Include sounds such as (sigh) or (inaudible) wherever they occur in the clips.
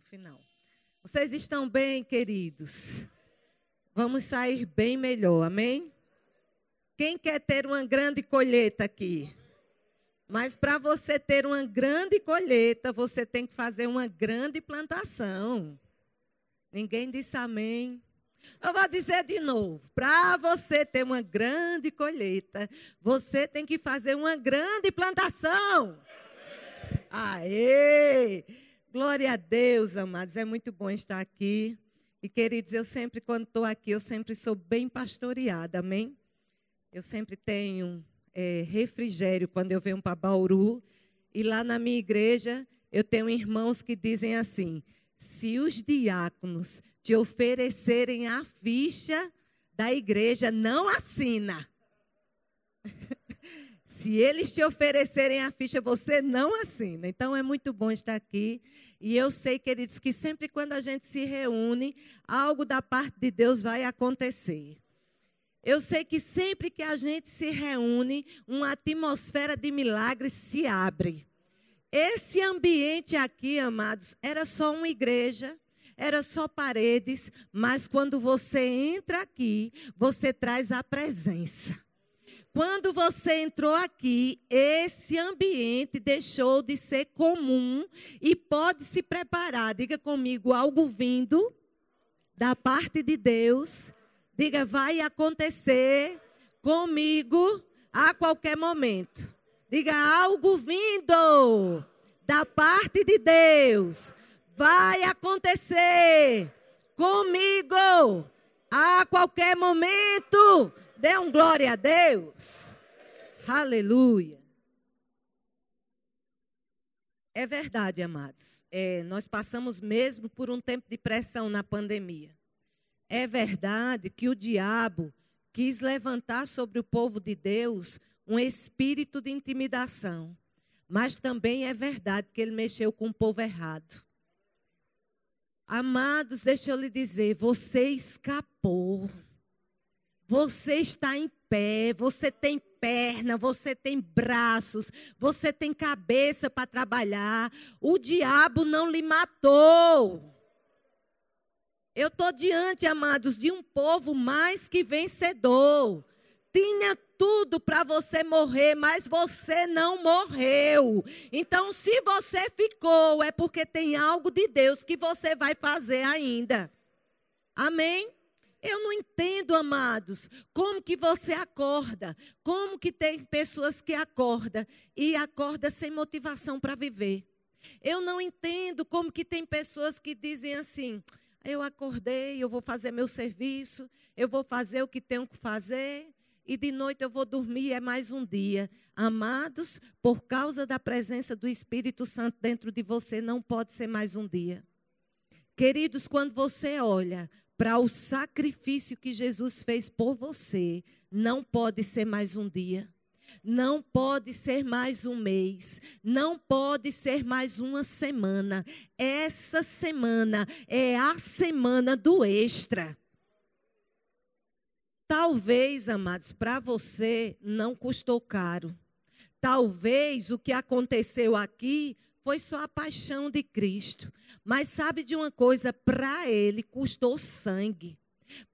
no final. Vocês estão bem, queridos? Vamos sair bem melhor, amém? Quem quer ter uma grande colheita aqui? Mas para você ter uma grande colheita, você tem que fazer uma grande plantação. Ninguém disse amém. Eu vou dizer de novo: para você ter uma grande colheita, você tem que fazer uma grande plantação. Aê! Glória a Deus, amados. É muito bom estar aqui. E, queridos, eu sempre, quando estou aqui, eu sempre sou bem pastoreada, amém? Eu sempre tenho é, refrigério quando eu venho para Bauru. E lá na minha igreja, eu tenho irmãos que dizem assim: se os diáconos te oferecerem a ficha da igreja, não assina. (laughs) se eles te oferecerem a ficha, você não assina. Então é muito bom estar aqui. E eu sei, queridos, que sempre quando a gente se reúne, algo da parte de Deus vai acontecer. Eu sei que sempre que a gente se reúne, uma atmosfera de milagres se abre. Esse ambiente aqui, amados, era só uma igreja, era só paredes, mas quando você entra aqui, você traz a presença. Quando você entrou aqui, esse ambiente deixou de ser comum e pode se preparar. Diga comigo, algo vindo da parte de Deus Diga, vai acontecer comigo a qualquer momento. Diga, algo vindo da parte de Deus vai acontecer comigo a qualquer momento. Dê um glória a Deus. Aleluia. É verdade, amados. É, nós passamos mesmo por um tempo de pressão na pandemia. É verdade que o diabo quis levantar sobre o povo de Deus um espírito de intimidação. Mas também é verdade que ele mexeu com o povo errado. Amados, deixa eu lhe dizer, você escapou. Você está em pé, você tem perna, você tem braços, você tem cabeça para trabalhar. O diabo não lhe matou. Eu estou diante, amados, de um povo mais que vencedor. Tinha tudo para você morrer, mas você não morreu. Então, se você ficou, é porque tem algo de Deus que você vai fazer ainda. Amém? Eu não entendo, amados, como que você acorda, como que tem pessoas que acordam e acorda sem motivação para viver. Eu não entendo como que tem pessoas que dizem assim: eu acordei, eu vou fazer meu serviço, eu vou fazer o que tenho que fazer, e de noite eu vou dormir, é mais um dia. Amados, por causa da presença do Espírito Santo dentro de você, não pode ser mais um dia. Queridos, quando você olha para o sacrifício que Jesus fez por você, não pode ser mais um dia. Não pode ser mais um mês, não pode ser mais uma semana. Essa semana é a semana do extra. Talvez, amados, para você não custou caro. Talvez o que aconteceu aqui foi só a paixão de Cristo. Mas sabe de uma coisa? Para ele custou sangue.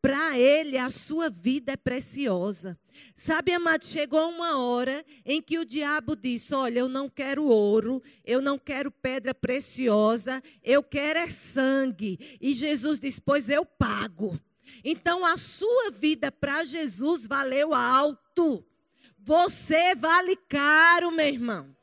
Para ele, a sua vida é preciosa. Sabe, amado, chegou uma hora em que o diabo disse: Olha, eu não quero ouro, eu não quero pedra preciosa, eu quero é sangue. E Jesus disse: Pois eu pago. Então, a sua vida para Jesus valeu alto. Você vale caro, meu irmão.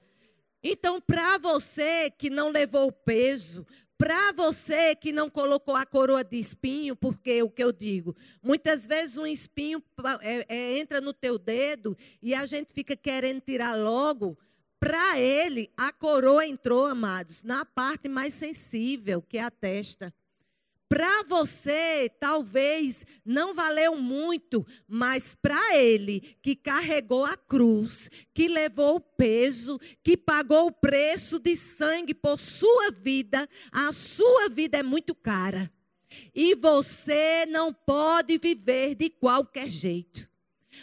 Então, para você que não levou o peso, para você que não colocou a coroa de espinho, porque o que eu digo, muitas vezes um espinho é, é, entra no teu dedo e a gente fica querendo tirar logo. Para ele, a coroa entrou, amados, na parte mais sensível, que é a testa. Para você, talvez não valeu muito, mas para ele, que carregou a cruz, que levou o peso, que pagou o preço de sangue por sua vida, a sua vida é muito cara. E você não pode viver de qualquer jeito.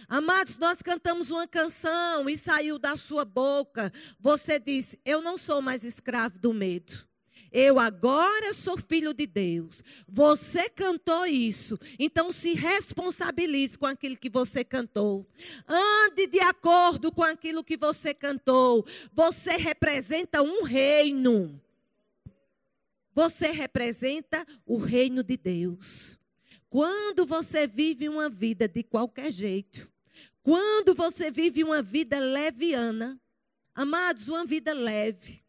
Amados, nós cantamos uma canção e saiu da sua boca. Você disse: Eu não sou mais escravo do medo. Eu agora sou filho de Deus. Você cantou isso. Então se responsabilize com aquilo que você cantou. Ande de acordo com aquilo que você cantou. Você representa um reino. Você representa o reino de Deus. Quando você vive uma vida de qualquer jeito, quando você vive uma vida leviana, amados, uma vida leve,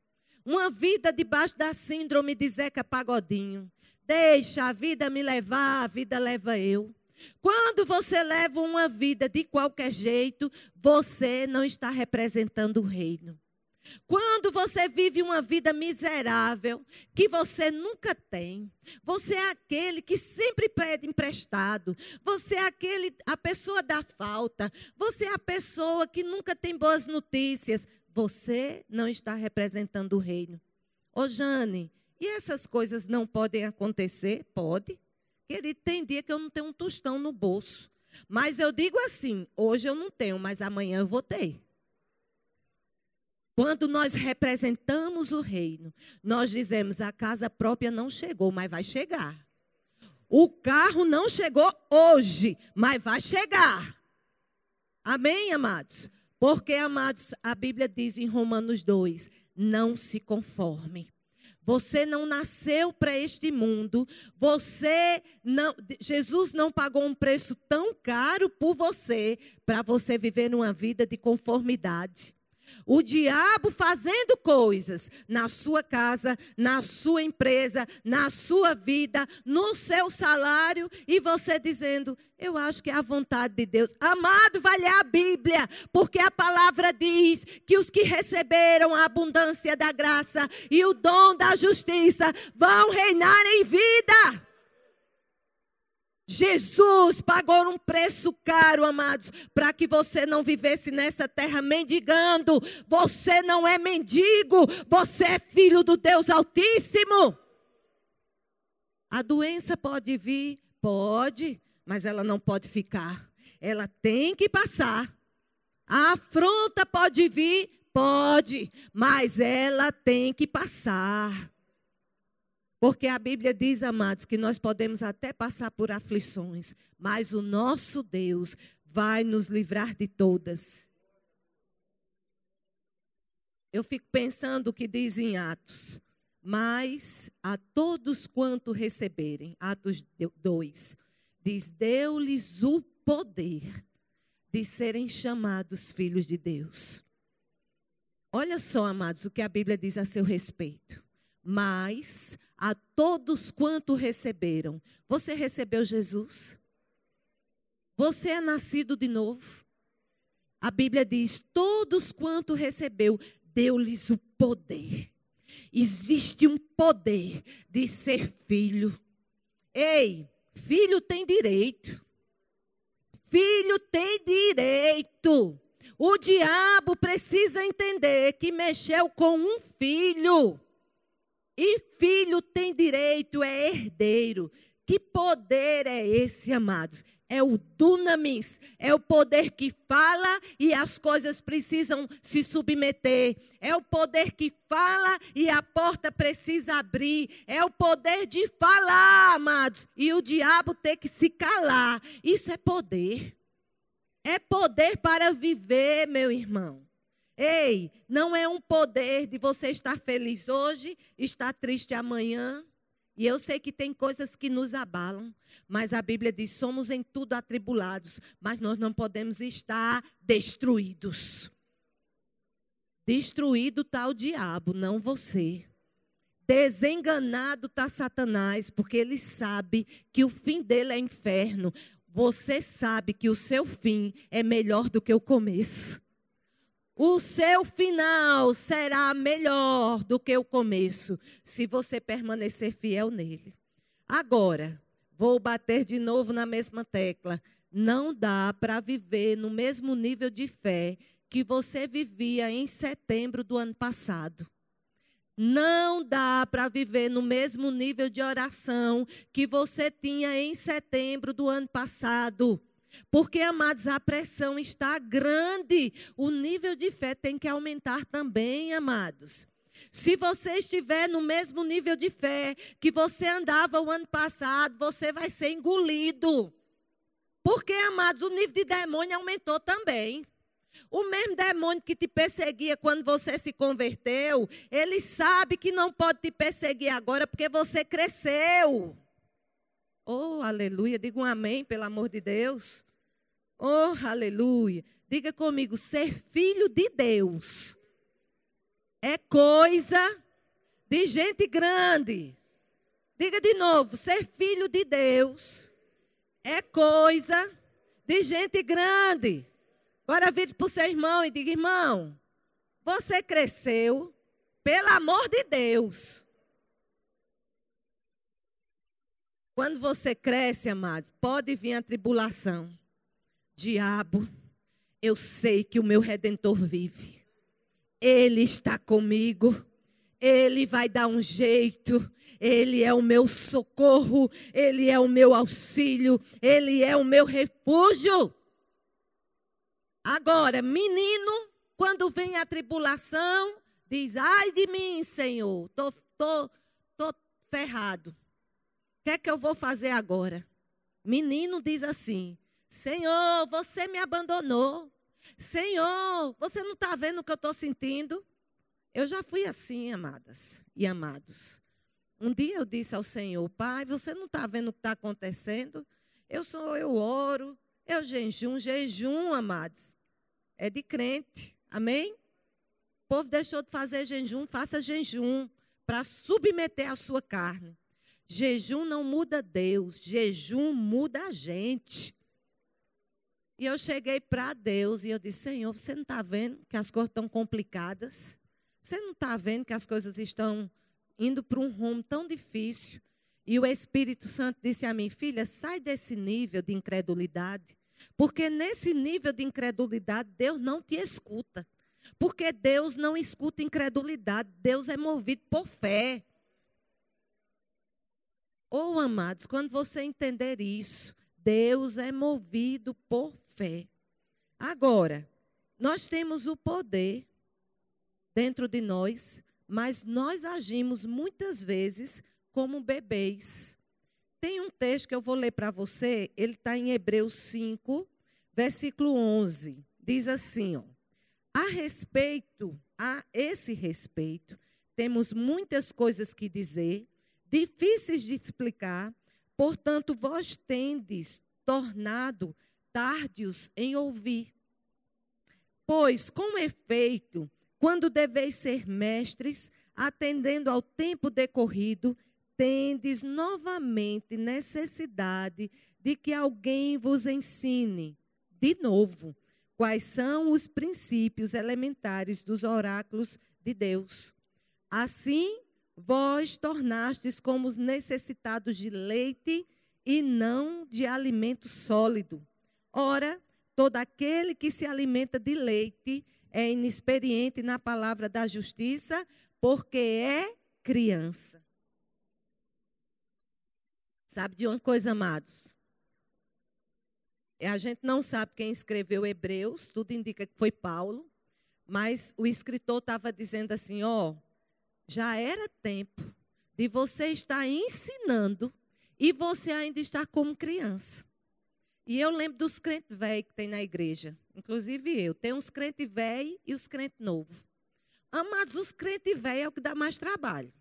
uma vida debaixo da síndrome de Zeca Pagodinho. Deixa a vida me levar, a vida leva eu. Quando você leva uma vida de qualquer jeito, você não está representando o reino. Quando você vive uma vida miserável, que você nunca tem, você é aquele que sempre pede emprestado, você é aquele, a pessoa da falta, você é a pessoa que nunca tem boas notícias, você não está representando o reino. Ô Jane, e essas coisas não podem acontecer? Pode. Querido, tem dia que eu não tenho um tostão no bolso. Mas eu digo assim: hoje eu não tenho, mas amanhã eu vou ter. Quando nós representamos o reino, nós dizemos: a casa própria não chegou, mas vai chegar. O carro não chegou hoje, mas vai chegar. Amém, amados? Porque, amados, a Bíblia diz em Romanos 2: não se conforme. Você não nasceu para este mundo. Você não, Jesus não pagou um preço tão caro por você para você viver numa vida de conformidade. O diabo fazendo coisas na sua casa, na sua empresa, na sua vida, no seu salário, e você dizendo: Eu acho que é a vontade de Deus. Amado, vai ler a Bíblia, porque a palavra diz que os que receberam a abundância da graça e o dom da justiça vão reinar em vida. Jesus pagou um preço caro, amados, para que você não vivesse nessa terra mendigando. Você não é mendigo, você é filho do Deus Altíssimo. A doença pode vir? Pode, mas ela não pode ficar. Ela tem que passar. A afronta pode vir? Pode, mas ela tem que passar. Porque a Bíblia diz, amados, que nós podemos até passar por aflições, mas o nosso Deus vai nos livrar de todas. Eu fico pensando o que diz em Atos. Mas a todos quanto receberem, Atos 2, diz: deu-lhes o poder de serem chamados filhos de Deus. Olha só, amados, o que a Bíblia diz a seu respeito. Mas a todos quanto receberam. Você recebeu Jesus? Você é nascido de novo? A Bíblia diz: todos quanto recebeu, deu-lhes o poder. Existe um poder de ser filho. Ei, filho tem direito. Filho tem direito. O diabo precisa entender que mexeu com um filho. E filho tem direito, é herdeiro. Que poder é esse, amados? É o dunamis, é o poder que fala e as coisas precisam se submeter. É o poder que fala e a porta precisa abrir. É o poder de falar, amados, e o diabo ter que se calar. Isso é poder. É poder para viver, meu irmão. Ei, não é um poder de você estar feliz hoje, estar triste amanhã. E eu sei que tem coisas que nos abalam, mas a Bíblia diz: somos em tudo atribulados, mas nós não podemos estar destruídos. Destruído está o diabo, não você. Desenganado está Satanás, porque ele sabe que o fim dele é inferno. Você sabe que o seu fim é melhor do que o começo. O seu final será melhor do que o começo, se você permanecer fiel nele. Agora, vou bater de novo na mesma tecla. Não dá para viver no mesmo nível de fé que você vivia em setembro do ano passado. Não dá para viver no mesmo nível de oração que você tinha em setembro do ano passado. Porque, amados, a pressão está grande. O nível de fé tem que aumentar também, amados. Se você estiver no mesmo nível de fé que você andava o ano passado, você vai ser engolido. Porque, amados, o nível de demônio aumentou também. O mesmo demônio que te perseguia quando você se converteu, ele sabe que não pode te perseguir agora porque você cresceu. Oh, aleluia. Diga um amém, pelo amor de Deus. Oh, aleluia. Diga comigo, ser filho de Deus é coisa de gente grande. Diga de novo, ser filho de Deus é coisa de gente grande. Agora vire para o seu irmão e diga: irmão, você cresceu, pelo amor de Deus. Quando você cresce, amados, pode vir a tribulação. Diabo, eu sei que o meu redentor vive. Ele está comigo. Ele vai dar um jeito. Ele é o meu socorro, Ele é o meu auxílio, Ele é o meu refúgio. Agora, menino, quando vem a tribulação, diz: Ai de mim, Senhor, tô, tô, tô ferrado. O que é que eu vou fazer agora? Menino diz assim: Senhor, você me abandonou. Senhor, você não está vendo o que eu estou sentindo? Eu já fui assim, amadas e amados. Um dia eu disse ao Senhor, Pai, você não está vendo o que está acontecendo? Eu sou, eu oro, eu jejum, jejum, amados. É de crente. Amém? O povo deixou de fazer jejum, faça jejum para submeter a sua carne. Jejum não muda Deus, jejum muda a gente. E eu cheguei para Deus e eu disse: Senhor, você não está vendo que as coisas estão complicadas? Você não está vendo que as coisas estão indo para um rumo tão difícil. E o Espírito Santo disse a mim, filha, sai desse nível de incredulidade. Porque nesse nível de incredulidade, Deus não te escuta. Porque Deus não escuta incredulidade, Deus é movido por fé. Oh, amados, quando você entender isso, Deus é movido por fé. Agora, nós temos o poder dentro de nós mas nós agimos muitas vezes como bebês. Tem um texto que eu vou ler para você, ele está em Hebreus 5, versículo 11. Diz assim: ó, a respeito, a esse respeito, temos muitas coisas que dizer, difíceis de explicar, portanto, vós tendes tornado tardios em ouvir. Pois, com efeito, quando deveis ser mestres, atendendo ao tempo decorrido, tendes novamente necessidade de que alguém vos ensine, de novo, quais são os princípios elementares dos oráculos de Deus. Assim, vós tornastes como os necessitados de leite e não de alimento sólido. Ora, todo aquele que se alimenta de leite é inexperiente na palavra da justiça, porque é criança. Sabe de uma coisa, amados? A gente não sabe quem escreveu Hebreus, tudo indica que foi Paulo, mas o escritor estava dizendo assim: ó, já era tempo de você estar ensinando e você ainda está como criança. E eu lembro dos crentes velhos que tem na igreja, inclusive eu. Tem uns crentes velhos e os crentes novos. Amados, os crentes velhos é o que dá mais trabalho.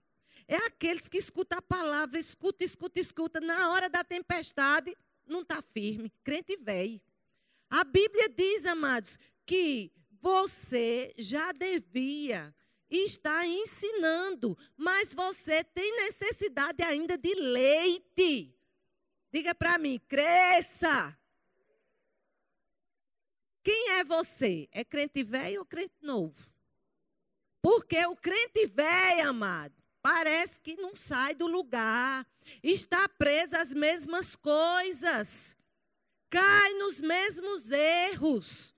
É aqueles que escutam a palavra, escuta, escuta, escuta. Na hora da tempestade, não está firme. Crente velho. A Bíblia diz, amados, que você já devia estar ensinando, mas você tem necessidade ainda de leite. Diga para mim, cresça. Quem é você? É crente velho ou crente novo? Porque o crente velho, amado, parece que não sai do lugar, está preso às mesmas coisas, cai nos mesmos erros.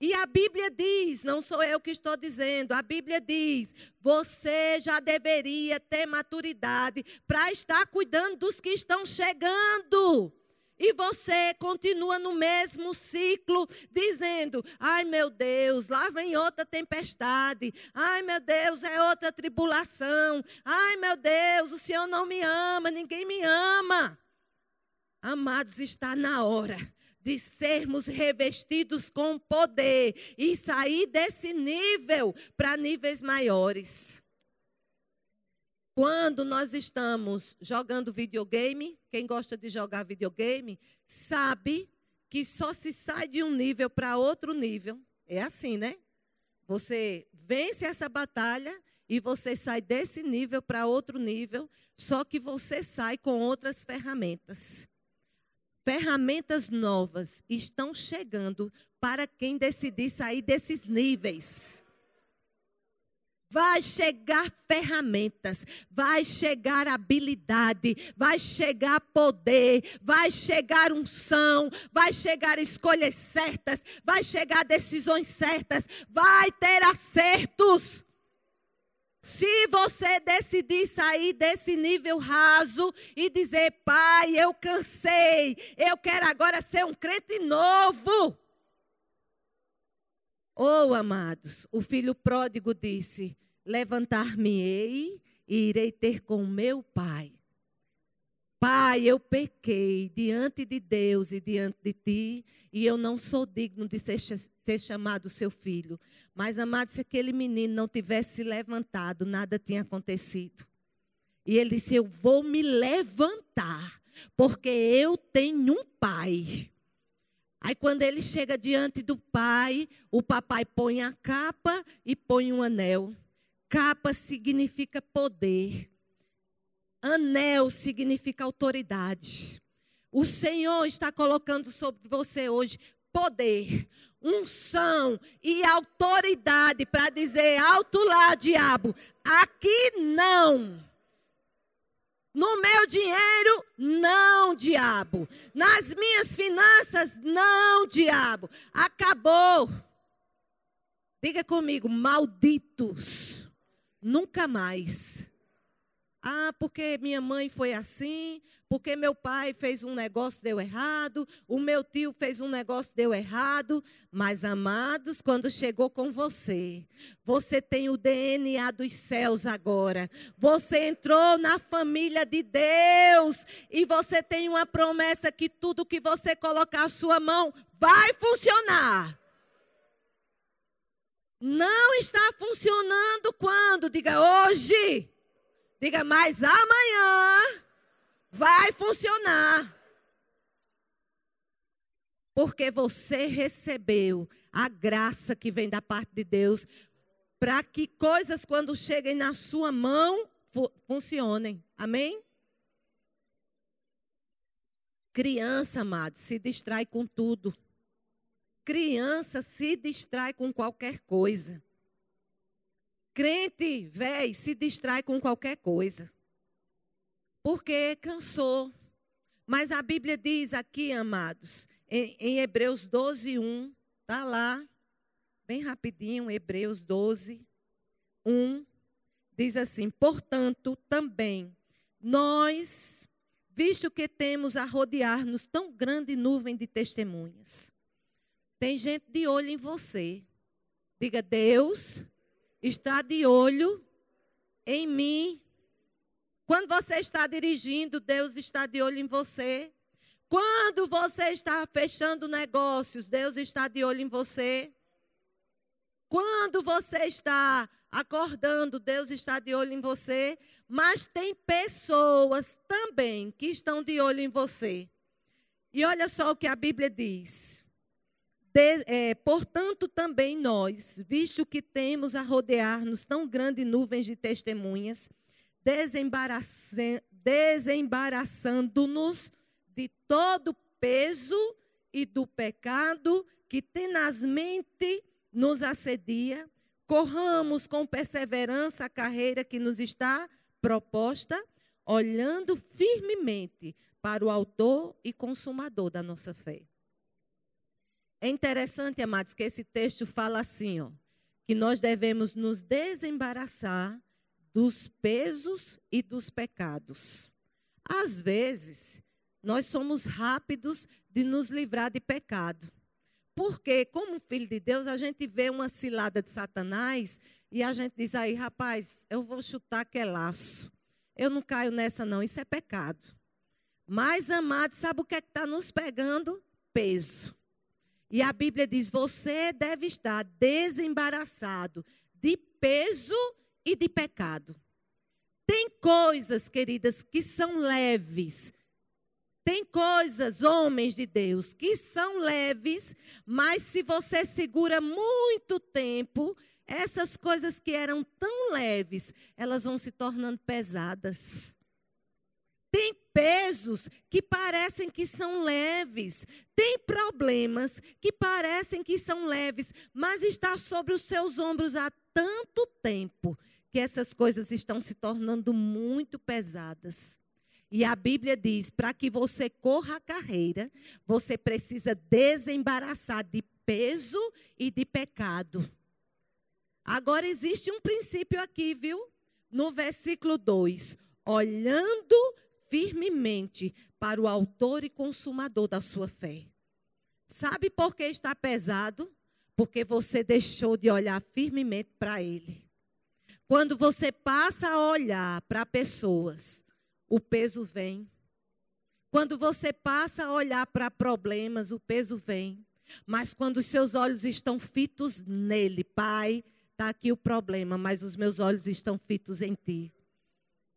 E a Bíblia diz, não sou eu que estou dizendo, a Bíblia diz: você já deveria ter maturidade para estar cuidando dos que estão chegando. e você continua no mesmo ciclo, dizendo: ai meu Deus, lá vem outra tempestade, ai meu Deus, é outra tribulação, ai meu Deus, o Senhor não me ama, ninguém me ama. Amados, está na hora de sermos revestidos com poder e sair desse nível para níveis maiores. Quando nós estamos jogando videogame, quem gosta de jogar videogame, sabe que só se sai de um nível para outro nível. É assim, né? Você vence essa batalha e você sai desse nível para outro nível, só que você sai com outras ferramentas. Ferramentas novas estão chegando para quem decidir sair desses níveis. Vai chegar ferramentas, vai chegar habilidade, vai chegar poder, vai chegar unção, vai chegar escolhas certas, vai chegar decisões certas, vai ter acertos. Se você decidir sair desse nível raso e dizer, pai, eu cansei, eu quero agora ser um crente novo. Oh, amados, o filho pródigo disse: Levantar-me-ei e irei ter com meu pai. Pai, eu pequei diante de Deus e diante de ti, e eu não sou digno de ser, ser chamado seu filho. Mas, amado, se aquele menino não tivesse se levantado, nada tinha acontecido. E ele disse: Eu vou me levantar, porque eu tenho um pai. Aí, quando ele chega diante do pai, o papai põe a capa e põe um anel. Capa significa poder. Anel significa autoridade. O Senhor está colocando sobre você hoje poder, unção e autoridade para dizer alto lá, diabo, aqui não. No meu dinheiro, não, diabo. Nas minhas finanças, não, diabo. Acabou. Diga comigo, malditos Nunca mais. Ah, porque minha mãe foi assim, porque meu pai fez um negócio deu errado, o meu tio fez um negócio deu errado, mas amados, quando chegou com você, você tem o DNA dos céus agora. Você entrou na família de Deus e você tem uma promessa que tudo que você colocar a sua mão vai funcionar. Não está funcionando quando? Diga hoje. Diga mais amanhã. Vai funcionar. Porque você recebeu a graça que vem da parte de Deus para que coisas, quando cheguem na sua mão, funcionem. Amém? Criança, amado, se distrai com tudo. Criança se distrai com qualquer coisa. Crente, velho, se distrai com qualquer coisa. Porque cansou. Mas a Bíblia diz aqui, amados, em, em Hebreus 12, 1, está lá, bem rapidinho, Hebreus 12, 1, diz assim: Portanto, também, nós, visto que temos a rodear-nos tão grande nuvem de testemunhas, tem gente de olho em você. Diga, Deus está de olho em mim. Quando você está dirigindo, Deus está de olho em você. Quando você está fechando negócios, Deus está de olho em você. Quando você está acordando, Deus está de olho em você. Mas tem pessoas também que estão de olho em você. E olha só o que a Bíblia diz. De, é, portanto, também nós, visto que temos a rodear-nos tão grande nuvens de testemunhas, desembaraçando-nos de todo peso e do pecado que tenazmente nos assedia, corramos com perseverança a carreira que nos está proposta, olhando firmemente para o Autor e Consumador da nossa fé. É interessante, amados, que esse texto fala assim, ó, que nós devemos nos desembaraçar dos pesos e dos pecados. Às vezes, nós somos rápidos de nos livrar de pecado. Porque, como filho de Deus, a gente vê uma cilada de Satanás e a gente diz aí, rapaz, eu vou chutar que é laço. Eu não caio nessa, não, isso é pecado. Mas, amado, sabe o que é que está nos pegando? Peso. E a Bíblia diz: você deve estar desembaraçado de peso e de pecado. Tem coisas, queridas, que são leves. Tem coisas, homens de Deus, que são leves, mas se você segura muito tempo, essas coisas que eram tão leves, elas vão se tornando pesadas. Tem pesos que parecem que são leves, tem problemas que parecem que são leves, mas está sobre os seus ombros há tanto tempo que essas coisas estão se tornando muito pesadas. E a Bíblia diz: para que você corra a carreira, você precisa desembaraçar de peso e de pecado. Agora existe um princípio aqui, viu? No versículo 2: olhando firmemente para o autor e consumador da sua fé. Sabe por que está pesado? Porque você deixou de olhar firmemente para ele. Quando você passa a olhar para pessoas, o peso vem. Quando você passa a olhar para problemas, o peso vem. Mas quando os seus olhos estão fitos nele, Pai, está aqui o problema, mas os meus olhos estão fitos em Ti.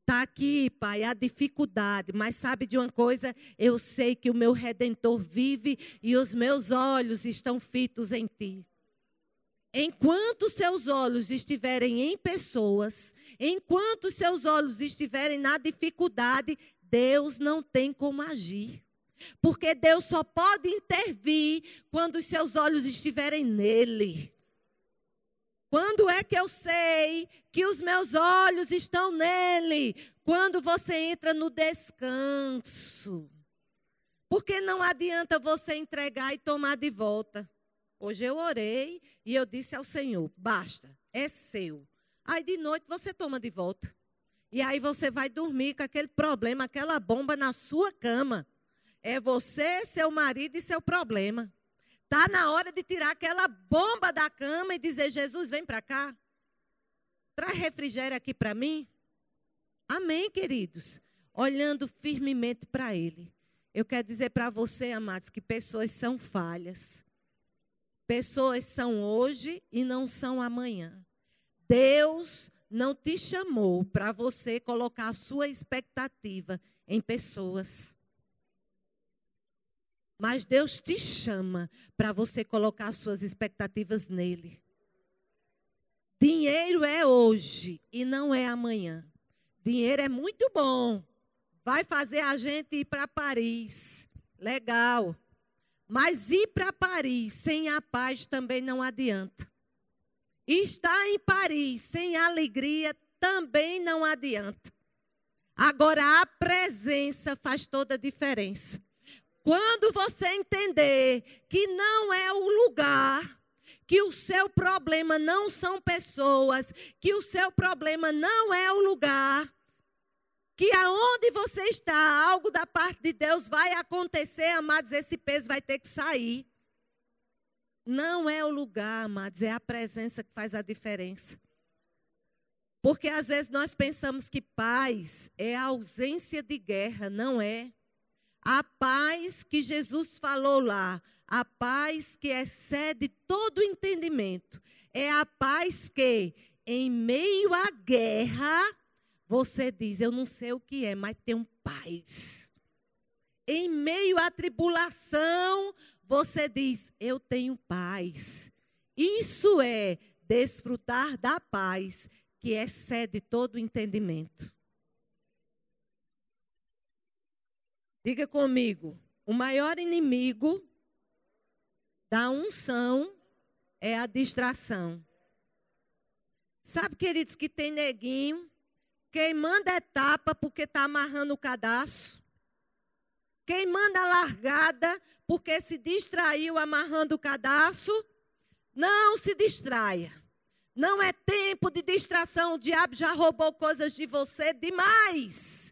Está aqui, Pai, a dificuldade, mas sabe de uma coisa? Eu sei que o meu redentor vive e os meus olhos estão fitos em Ti. Enquanto seus olhos estiverem em pessoas, enquanto seus olhos estiverem na dificuldade, Deus não tem como agir. Porque Deus só pode intervir quando os seus olhos estiverem nele. Quando é que eu sei que os meus olhos estão nele? Quando você entra no descanso. Porque não adianta você entregar e tomar de volta. Hoje eu orei e eu disse ao Senhor: basta, é seu. Aí de noite você toma de volta. E aí você vai dormir com aquele problema, aquela bomba na sua cama. É você, seu marido e seu problema. Está na hora de tirar aquela bomba da cama e dizer: Jesus, vem para cá. Traz refrigério aqui para mim. Amém, queridos. Olhando firmemente para Ele. Eu quero dizer para você, amados, que pessoas são falhas. Pessoas são hoje e não são amanhã. Deus não te chamou para você colocar a sua expectativa em pessoas. Mas Deus te chama para você colocar as suas expectativas nele. Dinheiro é hoje e não é amanhã. Dinheiro é muito bom. Vai fazer a gente ir para Paris. Legal. Mas ir para Paris sem a paz também não adianta. Estar em Paris sem alegria também não adianta. Agora, a presença faz toda a diferença. Quando você entender que não é o lugar, que o seu problema não são pessoas, que o seu problema não é o lugar, que aonde você está, algo da parte de Deus vai acontecer, amados, esse peso vai ter que sair. Não é o lugar, amados, é a presença que faz a diferença. Porque às vezes nós pensamos que paz é a ausência de guerra, não é. A paz que Jesus falou lá, a paz que excede todo entendimento, é a paz que, em meio à guerra, você diz: Eu não sei o que é, mas tenho paz. Em meio à tribulação, você diz: Eu tenho paz. Isso é desfrutar da paz que excede todo entendimento. Diga comigo: o maior inimigo da unção é a distração. Sabe, queridos, que tem neguinho quem manda etapa porque está amarrando o cadastro. Quem manda largada porque se distraiu amarrando o cadastro. Não se distraia. Não é tempo de distração. O diabo já roubou coisas de você demais.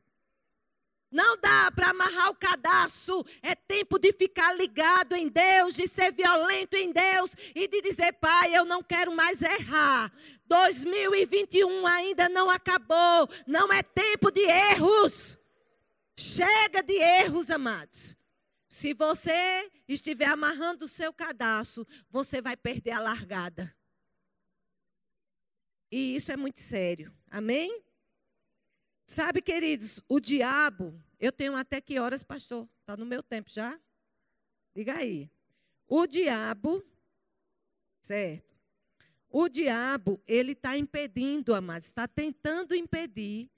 Não dá para amarrar o cadastro, é tempo de ficar ligado em Deus, de ser violento em Deus e de dizer: Pai, eu não quero mais errar. 2021 ainda não acabou, não é tempo de erros. Chega de erros, amados. Se você estiver amarrando o seu cadastro, você vai perder a largada. E isso é muito sério. Amém? Sabe, queridos, o diabo, eu tenho até que horas, pastor? Está no meu tempo já? Diga aí. O diabo, certo? O diabo, ele está impedindo, amados, está tentando impedir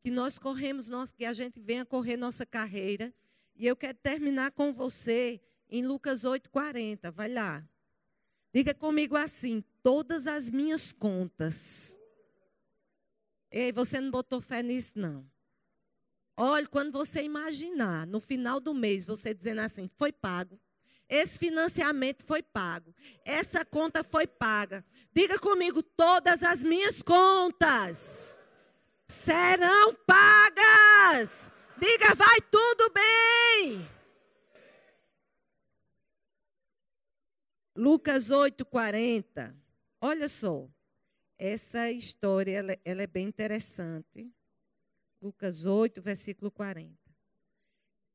que nós corremos, nós, que a gente venha correr nossa carreira. E eu quero terminar com você em Lucas 8,40. Vai lá. Diga comigo assim: todas as minhas contas Ei, você não botou fé nisso, não. Olha, quando você imaginar, no final do mês, você dizendo assim, foi pago. Esse financiamento foi pago. Essa conta foi paga. Diga comigo, todas as minhas contas serão pagas. Diga, vai tudo bem. Lucas 8:40. Olha só. Essa história ela, ela é bem interessante. Lucas 8, versículo 40.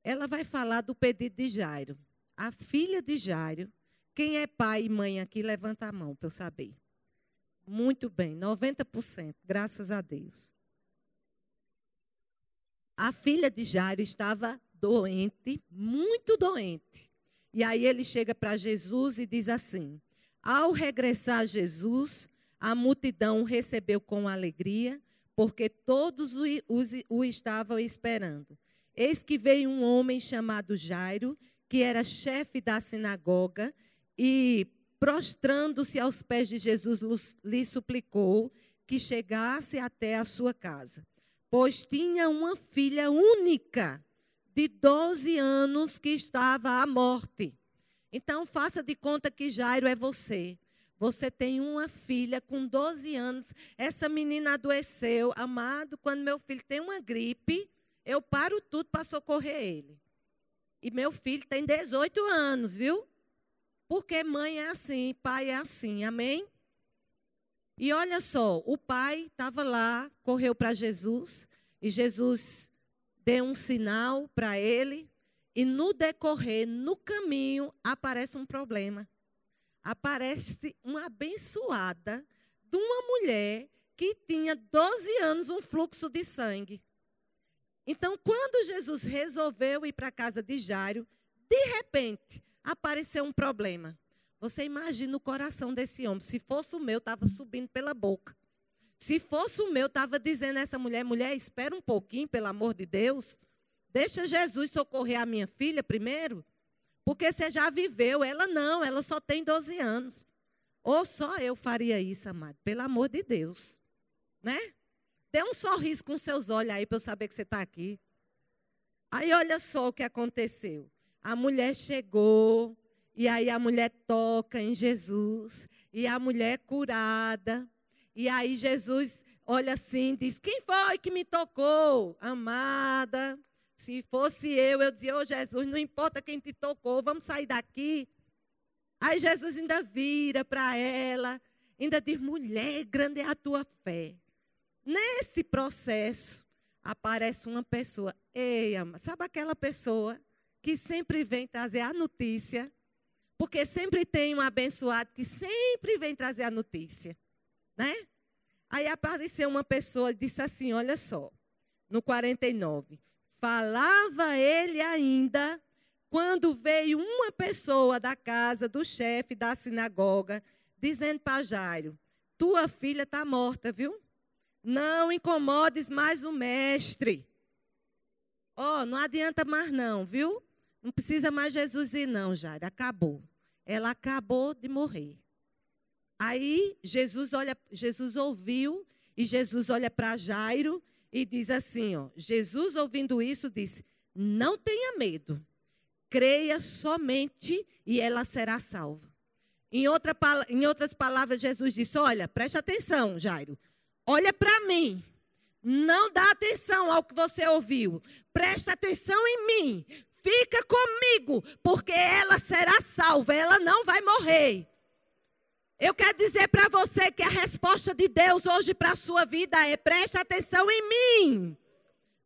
Ela vai falar do pedido de Jairo. A filha de Jairo. Quem é pai e mãe aqui, levanta a mão para eu saber. Muito bem, 90%, graças a Deus. A filha de Jairo estava doente, muito doente. E aí ele chega para Jesus e diz assim: Ao regressar Jesus, a multidão recebeu com alegria, porque todos o, o, o estavam esperando. Eis que veio um homem chamado Jairo, que era chefe da sinagoga, e, prostrando-se aos pés de Jesus, lhe suplicou que chegasse até a sua casa, pois tinha uma filha única, de 12 anos, que estava à morte. Então, faça de conta que Jairo é você. Você tem uma filha com 12 anos. Essa menina adoeceu. Amado, quando meu filho tem uma gripe, eu paro tudo para socorrer ele. E meu filho tem 18 anos, viu? Porque mãe é assim, pai é assim. Amém? E olha só, o pai estava lá, correu para Jesus, e Jesus deu um sinal para ele, e no decorrer, no caminho, aparece um problema aparece uma abençoada de uma mulher que tinha 12 anos um fluxo de sangue. Então, quando Jesus resolveu ir para a casa de Jairo, de repente apareceu um problema. Você imagina o coração desse homem. Se fosse o meu, estava subindo pela boca. Se fosse o meu, estava dizendo a essa mulher: mulher, espera um pouquinho, pelo amor de Deus. Deixa Jesus socorrer a minha filha primeiro. Porque você já viveu, ela não, ela só tem 12 anos. Ou só eu faria isso, amado, pelo amor de Deus. Né? Dê um sorriso com seus olhos aí para eu saber que você está aqui. Aí olha só o que aconteceu. A mulher chegou, e aí a mulher toca em Jesus, e a mulher é curada. E aí Jesus olha assim, diz: Quem foi que me tocou? Amada, se fosse eu, eu dizia, ô oh, Jesus, não importa quem te tocou, vamos sair daqui. Aí Jesus ainda vira para ela, ainda diz, mulher, grande é a tua fé. Nesse processo, aparece uma pessoa, ei, ama, sabe aquela pessoa que sempre vem trazer a notícia? Porque sempre tem um abençoado que sempre vem trazer a notícia, né? Aí apareceu uma pessoa e disse assim, olha só, no 49, Falava ele ainda quando veio uma pessoa da casa do chefe da sinagoga, dizendo para Jairo: Tua filha está morta, viu? Não incomodes mais o mestre. Ó, oh, não adianta mais não, viu? Não precisa mais Jesus ir não, Jairo, acabou. Ela acabou de morrer. Aí Jesus olha, Jesus ouviu e Jesus olha para Jairo e diz assim, ó, Jesus ouvindo isso disse: "Não tenha medo. Creia somente e ela será salva." Em, outra, em outras palavras, Jesus disse: Olha, preste atenção, Jairo. Olha para mim. Não dá atenção ao que você ouviu. Presta atenção em mim. Fica comigo, porque ela será salva, ela não vai morrer. Eu quero dizer para você que a resposta de Deus hoje para a sua vida é: preste atenção em mim.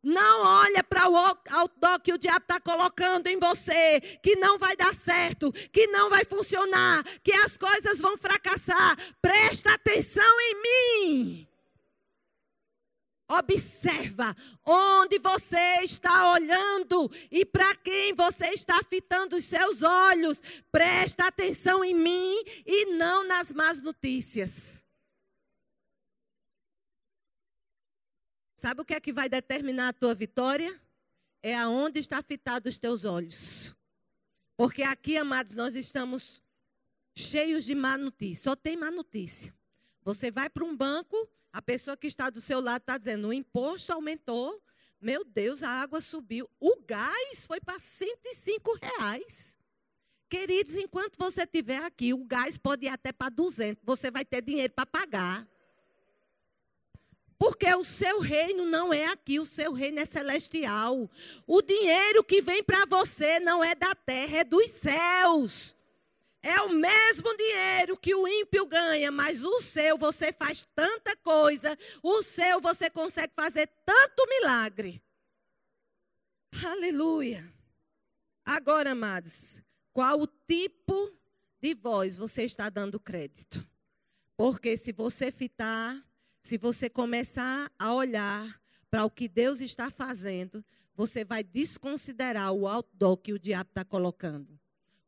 Não olha para o outdoor que o diabo está colocando em você, que não vai dar certo, que não vai funcionar, que as coisas vão fracassar. Presta atenção em mim. Observa onde você está olhando e para quem você está fitando os seus olhos. Presta atenção em mim e não nas más notícias. Sabe o que é que vai determinar a tua vitória? É aonde está fitado os teus olhos. Porque aqui, amados, nós estamos cheios de má notícia. Só tem má notícia. Você vai para um banco, a pessoa que está do seu lado está dizendo: o imposto aumentou. Meu Deus, a água subiu. O gás foi para 105 reais. Queridos, enquanto você estiver aqui, o gás pode ir até para 200. Você vai ter dinheiro para pagar. Porque o seu reino não é aqui, o seu reino é celestial. O dinheiro que vem para você não é da terra, é dos céus. É o mesmo dinheiro que o ímpio ganha, mas o seu você faz tanta coisa, o seu você consegue fazer tanto milagre. Aleluia. Agora, amados, qual o tipo de voz você está dando crédito? Porque se você fitar, se você começar a olhar para o que Deus está fazendo, você vai desconsiderar o outdoor que o diabo está colocando.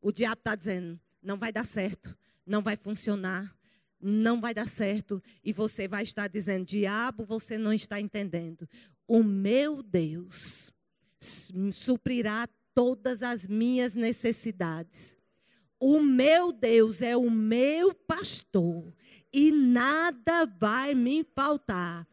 O diabo está dizendo: não vai dar certo, não vai funcionar, não vai dar certo. E você vai estar dizendo: diabo, você não está entendendo. O meu Deus suprirá todas as minhas necessidades. O meu Deus é o meu pastor e nada vai me faltar.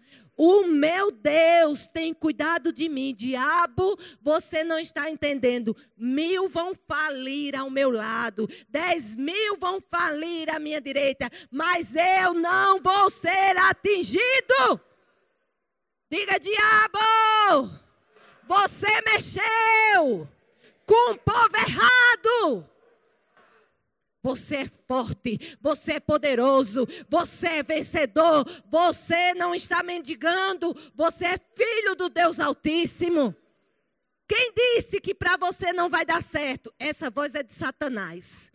O meu Deus tem cuidado de mim. Diabo, você não está entendendo. Mil vão falir ao meu lado, dez mil vão falir à minha direita, mas eu não vou ser atingido. Diga, diabo, você mexeu com o povo. Você é forte, você é poderoso, você é vencedor, você não está mendigando, você é filho do Deus Altíssimo. Quem disse que para você não vai dar certo? Essa voz é de Satanás.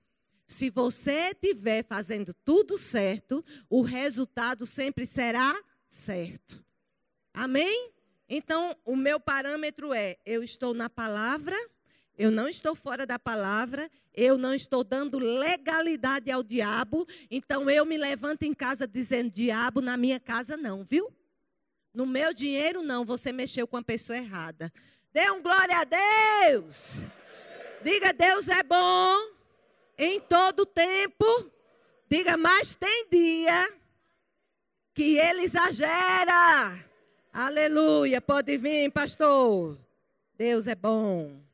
Se você estiver fazendo tudo certo, o resultado sempre será certo. Amém? Então, o meu parâmetro é: eu estou na palavra eu não estou fora da palavra, eu não estou dando legalidade ao diabo, então eu me levanto em casa dizendo: diabo, na minha casa não, viu? No meu dinheiro não, você mexeu com a pessoa errada. Dê um glória a Deus. Diga: Deus é bom em todo tempo. Diga: mas tem dia que ele exagera. Aleluia. Pode vir, pastor. Deus é bom.